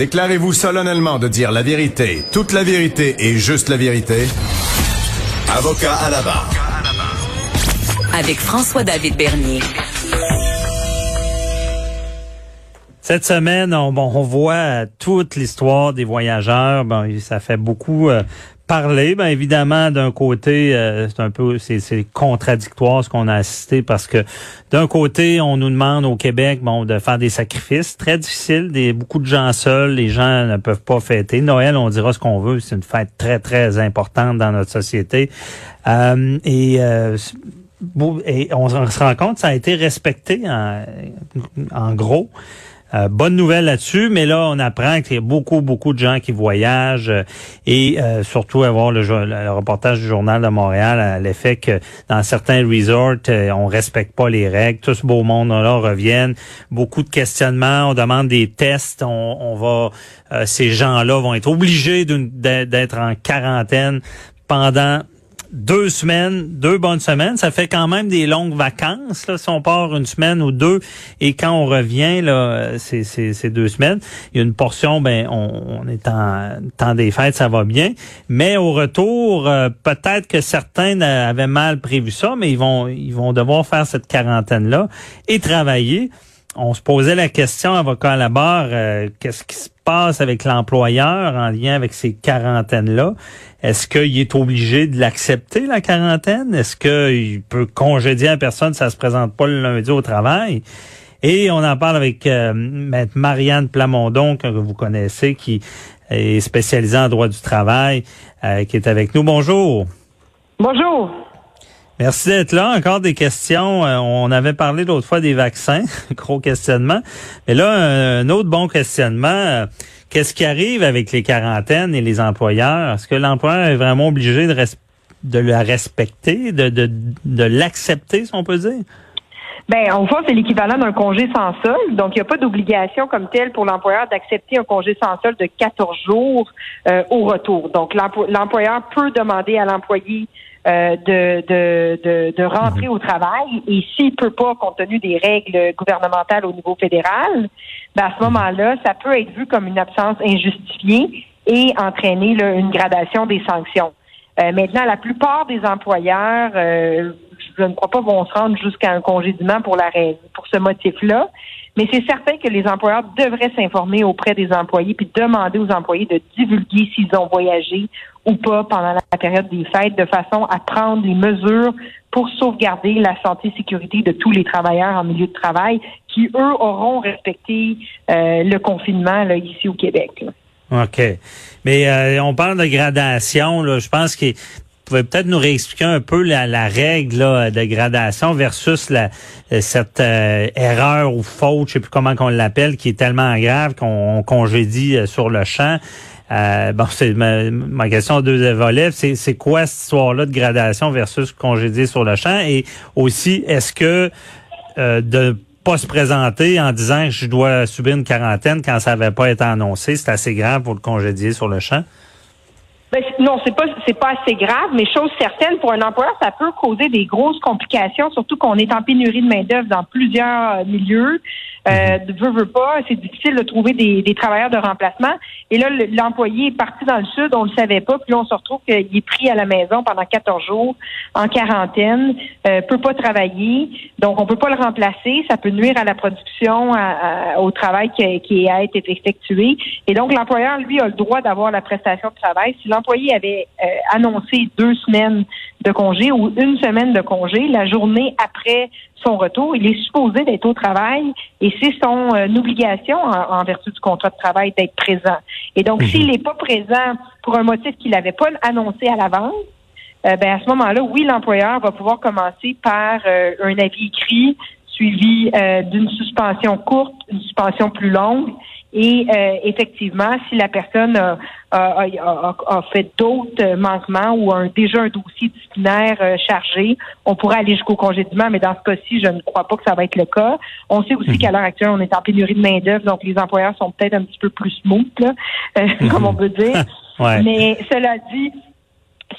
Déclarez-vous solennellement de dire la vérité, toute la vérité et juste la vérité. Avocat à la barre. Avec François-David Bernier. Cette semaine, on, bon, on voit toute l'histoire des voyageurs. Bon, ça fait beaucoup euh, parler. Ben évidemment, d'un côté, euh, c'est un peu c'est contradictoire ce qu'on a assisté parce que d'un côté, on nous demande au Québec, bon, de faire des sacrifices très difficiles, des beaucoup de gens seuls, les gens ne peuvent pas fêter. Noël, on dira ce qu'on veut, c'est une fête très très importante dans notre société. Euh, et et on, se rend compte, ça a été respecté en, en gros. Euh, bonne nouvelle là-dessus, mais là, on apprend qu'il y a beaucoup, beaucoup de gens qui voyagent euh, et euh, surtout avoir le, reportage du Journal de Montréal à l'effet que dans certains resorts, on respecte pas les règles. Tout ce beau monde-là reviennent. Beaucoup de questionnements. On demande des tests. On, on va, ces gens-là vont être obligés d'être en quarantaine pendant deux semaines, deux bonnes semaines, ça fait quand même des longues vacances. Là, si on part une semaine ou deux, et quand on revient, là, c'est, c'est, deux semaines, il y a une portion, ben, on, est en temps des fêtes, ça va bien. Mais au retour, euh, peut-être que certains avaient mal prévu ça, mais ils vont, ils vont devoir faire cette quarantaine-là et travailler. On se posait la question, avocat à la barre, euh, qu'est-ce qui se passe avec l'employeur en lien avec ces quarantaines-là? Est-ce qu'il est obligé de l'accepter, la quarantaine? Est-ce qu'il peut congédier la personne si ça se présente pas le lundi au travail? Et on en parle avec euh, Marianne Plamondon, que vous connaissez, qui est spécialisée en droit du travail, euh, qui est avec nous. Bonjour. Bonjour. Merci d'être là. Encore des questions. Euh, on avait parlé l'autre fois des vaccins, gros questionnement. Mais là, un, autre bon questionnement. Euh, qu'est-ce qui arrive avec les quarantaines et les employeurs? Est-ce que l'employeur est vraiment obligé de, la respecter, de, l'accepter, si on peut dire? Ben, en fait, c'est l'équivalent d'un congé sans solde. Donc, il n'y a pas d'obligation comme telle pour l'employeur d'accepter un congé sans solde de 14 jours euh, au retour. Donc, l'employeur peut demander à l'employé euh, de, de, de, rentrer mhm. au travail et s'il peut pas, compte tenu des règles gouvernementales au niveau fédéral, ben à ce mhm. moment-là, ça peut être vu comme une absence injustifiée et entraîner une gradation des sanctions. Euh, maintenant, la plupart des employeurs, euh, je ne crois pas, vont se rendre jusqu'à un congédiement pour la pour ce motif-là. Mais c'est certain que les employeurs devraient s'informer auprès des employés puis demander aux employés de divulguer s'ils ont voyagé ou pas pendant la période des fêtes de façon à prendre les mesures pour sauvegarder la santé et sécurité de tous les travailleurs en milieu de travail qui, eux, auront respecté euh, le confinement ici au Québec. OK. Mais euh, on parle de gradation. Je pense que pouvez peut-être nous réexpliquer un peu la, règle de gradation versus cette euh, erreur ou faute, je sais plus comment qu'on l'appelle, qui est tellement grave qu'on congédie sur le champ. Euh, bon, c'est ma, question à deux volets. C'est, c'est quoi cette histoire-là de gradation versus congédier sur le champ? Et aussi, est-ce que euh, de pas se présenter en disant que je dois subir une quarantaine quand ça n'avait pas été annoncé, c'est assez grave pour le congédier sur le champ? Ben, non, c'est pas c'est pas assez grave, mais chose certaine, pour un employeur, ça peut causer des grosses complications, surtout qu'on est en pénurie de main d'œuvre dans plusieurs euh, milieux. Euh, mhm. veut, veut pas, c'est difficile de trouver des, des, travailleurs de remplacement. Et là, l'employé est parti dans le sud, on le savait pas, puis là, on se retrouve qu'il est pris à la maison pendant 14 jours, en quarantaine, euh, peut pas travailler, donc on peut pas le remplacer. Ça peut nuire à la production, au travail qui, qui a été effectué. Et donc, l'employeur, lui, a le droit d'avoir la prestation de travail. Si l'employé avait euh, annoncé deux semaines de congé ou une semaine de congé, la journée après son retour, il est supposé d'être au travail et c'est son euh, obligation en, vertu du contrat de travail d'être présent. Et donc, mhm. s'il n'est pas présent pour un motif qu'il n'avait pas annoncé à l'avance, euh, ben à ce moment-là, oui, l'employeur va pouvoir commencer par un avis écrit suivi d'une suspension courte, une suspension plus longue Et euh, effectivement, si la personne a, a- a- a fait d'autres manquements ou a déjà un dossier disciplinaire euh, chargé, on pourrait aller jusqu'au congédiement, mais dans ce cas-ci, je ne crois pas que ça va être le cas. On sait aussi qu'à l'heure actuelle, on est en pénurie de main-d'œuvre, donc les employeurs sont peut-être un petit peu plus smooth, là, euh, comme on peut dire. Ouais. Mais cela dit,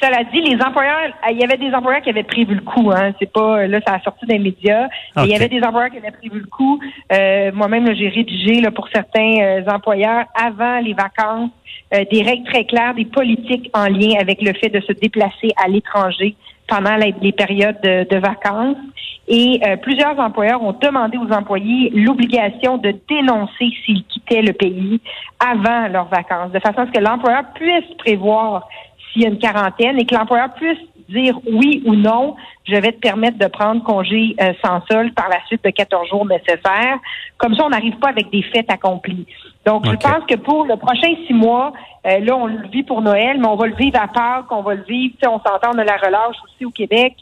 cela dit, les employeurs, il y avait des employeurs qui avaient prévu le coup. Hein. C'est pas là, ça a sorti des médias. Il y avait des employeurs qui avaient prévu le coup. Euh, Moi-même, j'ai rédigé là, pour certains euh, employeurs avant les vacances euh, des règles très claires, des politiques en lien avec le fait de se déplacer à l'étranger pendant la- les périodes de, de vacances. Et euh, plusieurs employeurs ont demandé aux employés l'obligation de dénoncer s'ils quittaient le pays avant leurs vacances, de façon à ce que l'employeur puisse prévoir s'il y a une quarantaine et que l'employeur puisse dire oui ou non, je vais te permettre de prendre congé euh, sans solde par la suite de 14 jours nécessaires. Comme ça, on n'arrive pas avec des faits accomplis. Donc, je pense que pour le prochain six mois, euh, là, on le vit pour Noël, mais on va le vivre à Pâques, on va le vivre, tu sais, on s'entend, on a la relâche aussi au Québec.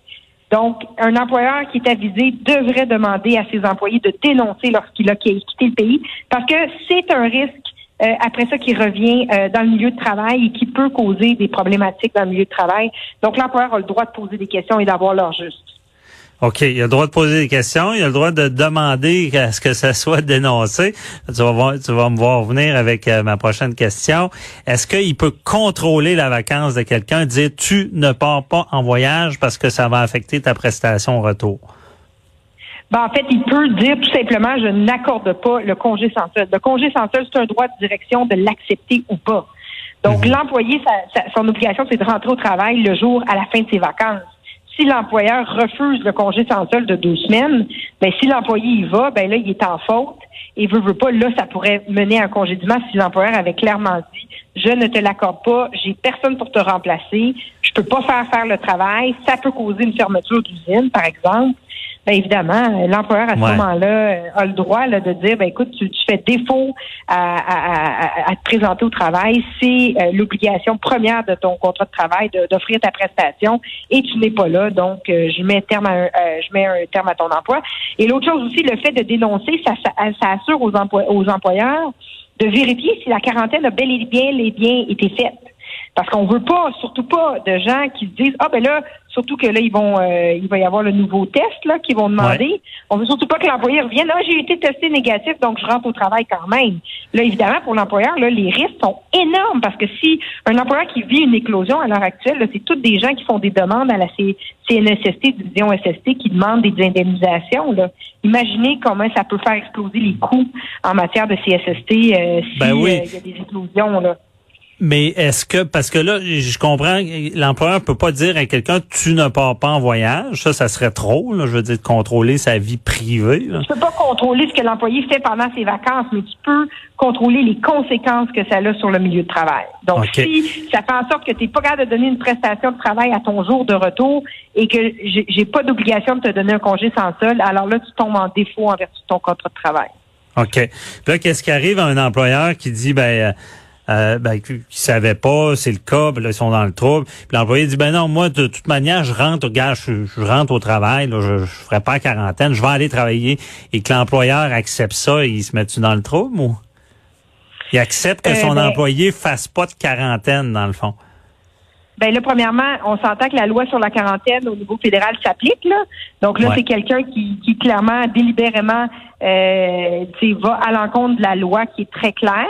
Donc, un employeur qui est avisé devrait demander à ses employés de dénoncer lorsqu'il a quitté le pays, parce que c'est un risque euh, après ça qui revient euh, dans le milieu de travail et qui peut causer des problématiques dans le milieu de travail. Donc, l'employeur a le droit de poser des questions et d'avoir leur juste. OK, il a le droit de poser des questions, il a le droit de demander à ce que ça soit dénoncé. Tu vas, voir, tu vas me voir venir avec euh, ma prochaine question. Est-ce qu'il peut contrôler la vacance de quelqu'un, dire tu ne pars pas en voyage parce que ça va affecter ta prestation au retour? Ben, en fait, il peut dire tout simplement je n'accorde pas le congé sans solde. Le congé sans solde, c'est un droit de direction de l'accepter ou pas. Donc, l'employé, sa- sa- son obligation, c'est de rentrer au travail le jour à la fin de ses vacances. Si l'employeur refuse le congé sans solde de deux semaines, ben si l'employé y va, ben là, il est en faute et veut, veut pas, là, ça pourrait mener à un congédiement si l'employeur avait clairement dit je ne te l'accorde pas, j'ai personne pour te remplacer, je peux pas faire faire le travail, ça peut causer une fermeture d'usine, par exemple. Ben évidemment, l'employeur à ce Ouais. moment-là euh, a le droit là, de dire, ben écoute, tu, tu fais défaut à, à- à- à te présenter au travail. C'est euh, l'obligation première de ton contrat de travail d'offrir ta prestation et tu n'es pas là, donc euh, je mets terme à un, euh, je mets un terme à ton emploi. Et l'autre chose aussi, le fait de dénoncer, ça, ça, ça assure aux, employ- aux employeurs de vérifier si la quarantaine a bel et bien, les bien été faite. Parce qu'on veut pas, surtout pas, de gens qui se disent ah ben là, surtout que là ils vont, euh, il va y avoir le nouveau test là qu'ils vont demander. On veut surtout pas que l'employeur revienne ah j'ai été testé négatif donc je rentre au travail quand même. Là évidemment pour l'employeur là les risques sont énormes parce que si un employeur qui vit une éclosion à l'heure actuelle, là, c'est toutes des gens qui font des demandes à la CNSST, division SST, qui demandent des indemnisations. Là. Imaginez comment ça peut faire exploser les coûts en matière de CSST euh, si Ben oui. euh, il y a des éclosions là. Mais est-ce que, parce que là, je comprends, l'employeur peut pas dire à quelqu'un, tu ne pars pas en voyage. Ça, ça serait trop, là, je veux dire, de contrôler sa vie privée. là. Tu peux pas contrôler ce que l'employé fait pendant ses vacances, mais tu peux contrôler les conséquences que ça a sur le milieu de travail. Donc, si ça fait en sorte que tu n'es pas capable de donner une prestation de travail à ton jour de retour et que j'ai pas d'obligation de te donner un congé sans solde, alors là, tu tombes en défaut en vertu de ton contrat de travail. OK. Puis là, qu'est-ce qui arrive à un employeur qui dit, ben, euh, euh, ben, qui, qui savait pas, c'est le cas, puis là, ils sont dans le trouble. Puis l'employé dit, ben non, moi, de toute manière, je rentre, regarde, je, je rentre au travail, là, je, je ferai pas la quarantaine, je vais aller travailler. Et que l'employeur accepte ça, il se met-tu dans le trouble ou? Il accepte que Euh, son ben- employé fasse pas de quarantaine, dans le fond. Ben là, premièrement, on s'entend que la loi sur la quarantaine au niveau fédéral s'applique. Là. Donc là, Ouais. c'est quelqu'un qui, qui clairement, délibérément, euh, va à l'encontre de la loi qui est très claire.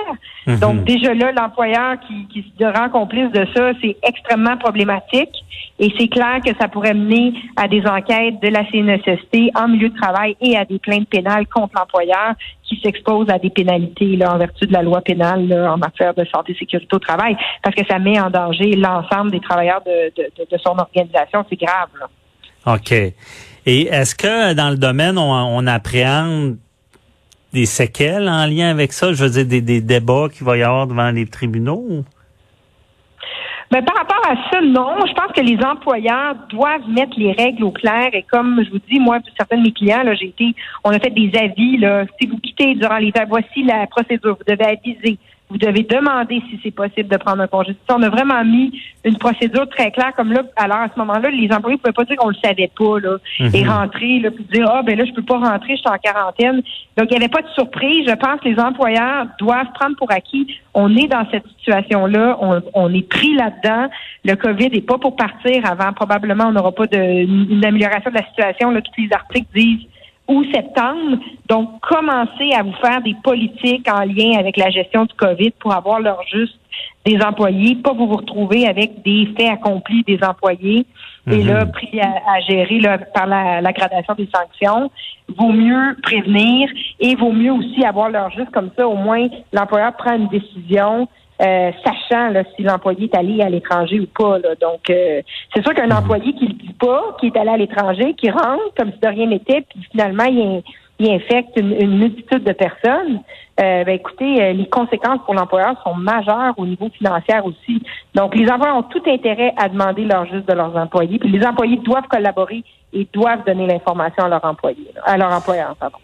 Mhm. Donc déjà là, l'employeur qui, qui se rend complice de ça, c'est extrêmement problématique. Et c'est clair que ça pourrait mener à des enquêtes de la CNSST en milieu de travail et à des plaintes pénales contre l'employeur qui s'expose à des pénalités là, en vertu de la loi pénale là, en matière de santé et sécurité au travail, parce que ça met en danger l'ensemble des travailleurs de, de, de- de son organisation. C'est grave. Là. OK. Et est-ce que dans le domaine, on, on appréhende des séquelles en lien avec ça? Je veux dire, des, des débats qu'il va y avoir devant les tribunaux? Ben, par rapport à ça, non. Je pense que les employeurs doivent mettre les règles au clair. Et comme je vous dis, moi, certains de mes clients, là, j'ai été, on a fait des avis. Là, si vous quittez durant l'hiver, voici la procédure. Vous devez aviser Vous devez demander si c'est possible de prendre un congé. On a vraiment mis une procédure très claire, comme là, alors à ce moment-là, les employés ne pouvaient pas dire qu'on le savait pas, là, Mhm. et rentrer, là, puis dire, ah, ben là, je peux pas rentrer, je suis en quarantaine. Donc, il n'y avait pas de surprise. Je pense que les employeurs doivent prendre pour acquis. On est dans cette situation-là. On, on est pris là-dedans. Le COVID n'est pas pour partir avant. Probablement, on n'aura pas de, une amélioration de la situation. Là, tous les articles disent ou septembre. Donc, commencez à vous faire des politiques en lien avec la gestion du COVID pour avoir leur juste des employés, pas vous vous retrouver avec des faits accomplis des employés et là, pris à, à gérer là, par la, la gradation des sanctions. Vaut mieux prévenir et vaut mieux aussi avoir leur juste comme ça. Au moins, l'employeur prend une décision euh, sachant là, si l'employé est allé à l'étranger ou pas. Là. Donc, euh, c'est sûr qu'un employé qui ne le dit pas, qui est allé à l'étranger, qui rentre comme si de rien n'était, puis finalement, il, il infecte une, une multitude de personnes, euh, ben, écoutez, euh, les conséquences pour l'employeur sont majeures au niveau financier aussi. Donc, les employeurs ont tout intérêt à demander leur juste de leurs employés, puis les employés doivent collaborer et doivent donner l'information à leurs employés, à leur employeur, pardon.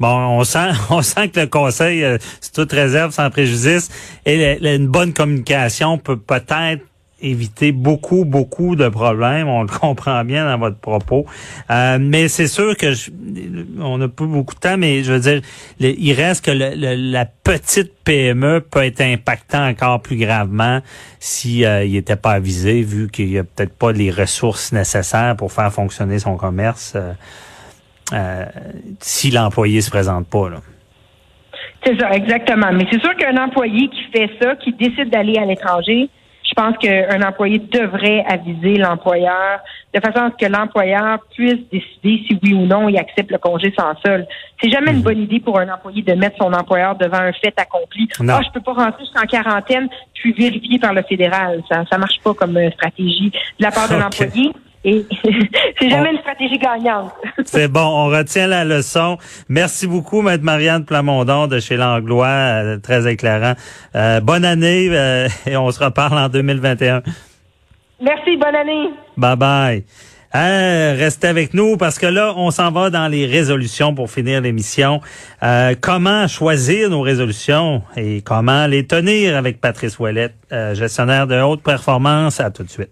Bon, on sent, on sent que le conseil, euh, c'est toute réserve, sans préjudice, et une bonne communication peut peut-être éviter beaucoup, beaucoup de problèmes. On le comprend bien dans votre propos. Euh, mais c'est sûr que je- on n'a pas beaucoup de temps, mais je veux dire, il reste que la petite PME peut être impactant encore plus gravement si euh, n'était pas avisé, vu qu'il n'y a peut-être pas les ressources nécessaires pour faire fonctionner son commerce. euh, euh, si l'employé se présente pas. Là. C'est ça, exactement. Mais c'est sûr qu'un employé qui fait ça, qui décide d'aller à l'étranger, je pense qu'un employé devrait aviser l'employeur de façon à ce que l'employeur puisse décider si oui ou non il accepte le congé sans sol. C'est jamais une bonne idée pour un employé de mettre son employeur devant un fait accompli. Ah, je peux pas rentrer, je suis en quarantaine, je suis vérifié par le fédéral. Ça, ça marche pas comme euh, stratégie de la part de Ok. l'employé. Et c'est jamais On- une stratégie gagnante. C'est bon, on retient la leçon. Merci beaucoup, Maître Marianne Plamondon de chez Langlois, euh, très éclairant. Euh, bonne année euh, et on se reparle en 2021. Merci, bonne année. Bye bye. Euh, restez avec nous parce que là, on s'en va dans les résolutions pour finir l'émission. Euh, comment choisir nos résolutions et comment les tenir avec Patrice Ouellette, euh, gestionnaire de haute performance? À tout de suite.